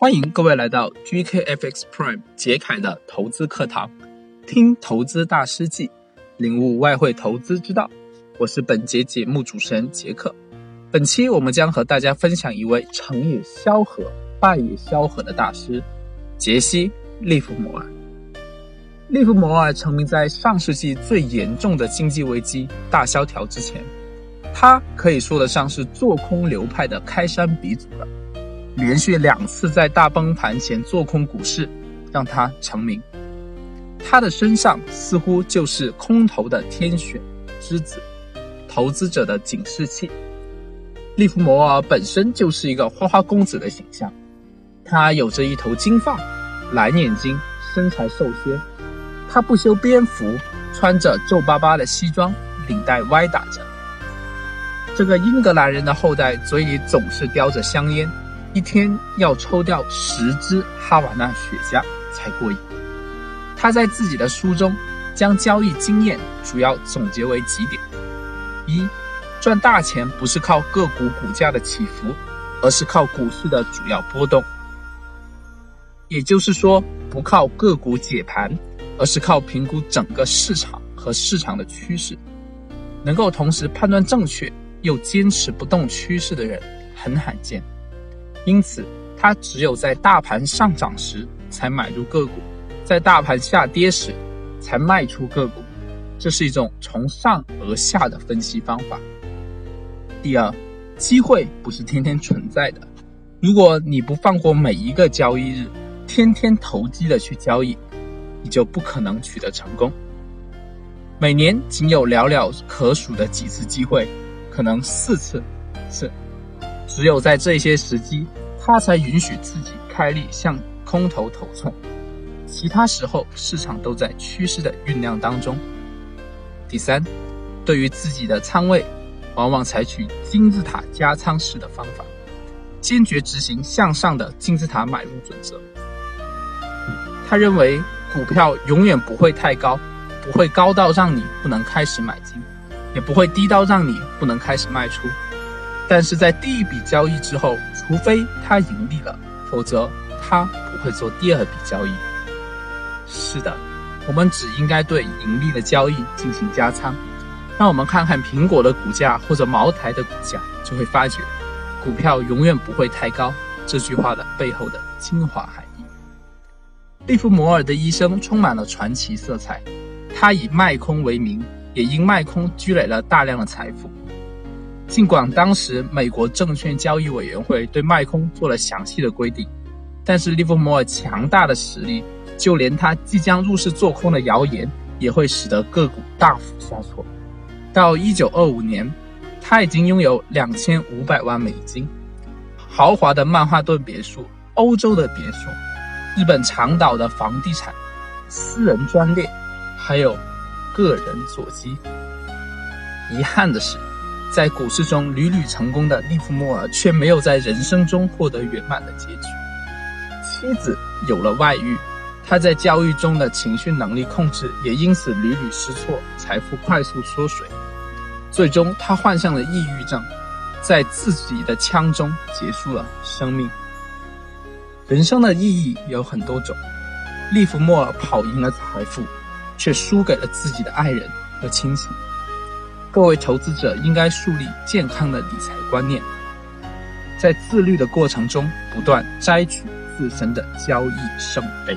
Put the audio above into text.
欢迎各位来到 GKFX Prime 杰凯的投资课堂，听投资大师记，领悟外汇投资之道。我是本节节目主持人杰克。本期我们将和大家分享一位成也萧何，败也萧何的大师——杰西·利弗摩尔。利弗摩尔成名在上世纪最严重的经济危机大萧条之前，他可以说得上是做空流派的开山鼻祖了。连续两次在大崩盘前做空股市，让他成名。他的身上似乎就是空头的天选之子，投资者的警示器。利弗摩尔本身就是一个花花公子的形象，他有着一头金发，蓝眼睛，身材瘦削。他不修边幅，穿着皱巴巴的西装，领带歪打着。这个英格兰人的后代嘴里总是叼着香烟。一天要抽掉十支哈瓦那雪茄才过瘾。他在自己的书中将交易经验主要总结为几点：一、赚大钱不是靠个股股价的起伏，而是靠股市的主要波动。也就是说，不靠个股解盘，而是靠评估整个市场和市场的趋势。能够同时判断正确又坚持不动趋势的人很罕见。因此，他只有在大盘上涨时才买入个股，在大盘下跌时才卖出个股。这是一种从上而下的分析方法。第二，机会不是天天存在的。如果你不放过每一个交易日，天天投机的去交易，你就不可能取得成功。每年仅有寥寥可数的几次机会，可能四次是。只有在这些时机，他才允许自己开立向空头头冲，其他时候市场都在趋势的酝酿当中。第三，对于自己的仓位，往往采取金字塔加仓式的方法，坚决执行向上的金字塔买入准则。他认为股票永远不会太高，不会高到让你不能开始买进，也不会低到让你不能开始卖出。但是在第一笔交易之后，除非他盈利了，否则他不会做第二笔交易。是的，我们只应该对盈利的交易进行加仓。让我们看看苹果的股价或者茅台的股价，就会发觉，股票永远不会太高这句话的背后的精华含义。利弗摩尔的一生充满了传奇色彩，他以卖空为名，也因卖空积累了大量的财富。尽管当时美国证券交易委员会对卖空做了详细的规定，但是利弗莫尔强大的实力，就连他即将入市做空的谣言，也会使得个股大幅下挫。到一九二五年，他已经拥有两千五百万美金，豪华的曼哈顿别墅、欧洲的别墅、日本长岛的房地产、私人专列，还有个人座机。遗憾的是。在股市中屡屡成功的利弗莫尔，却没有在人生中获得圆满的结局。妻子有了外遇，他在交易中的情绪能力控制也因此屡屡失措，财富快速缩水。最终，他患上了抑郁症，在自己的枪中结束了生命。人生的意义有很多种，利弗莫尔跑赢了财富，却输给了自己的爱人和亲情。各位投资者应该树立健康的理财观念，在自律的过程中不断摘取自身的交易圣杯。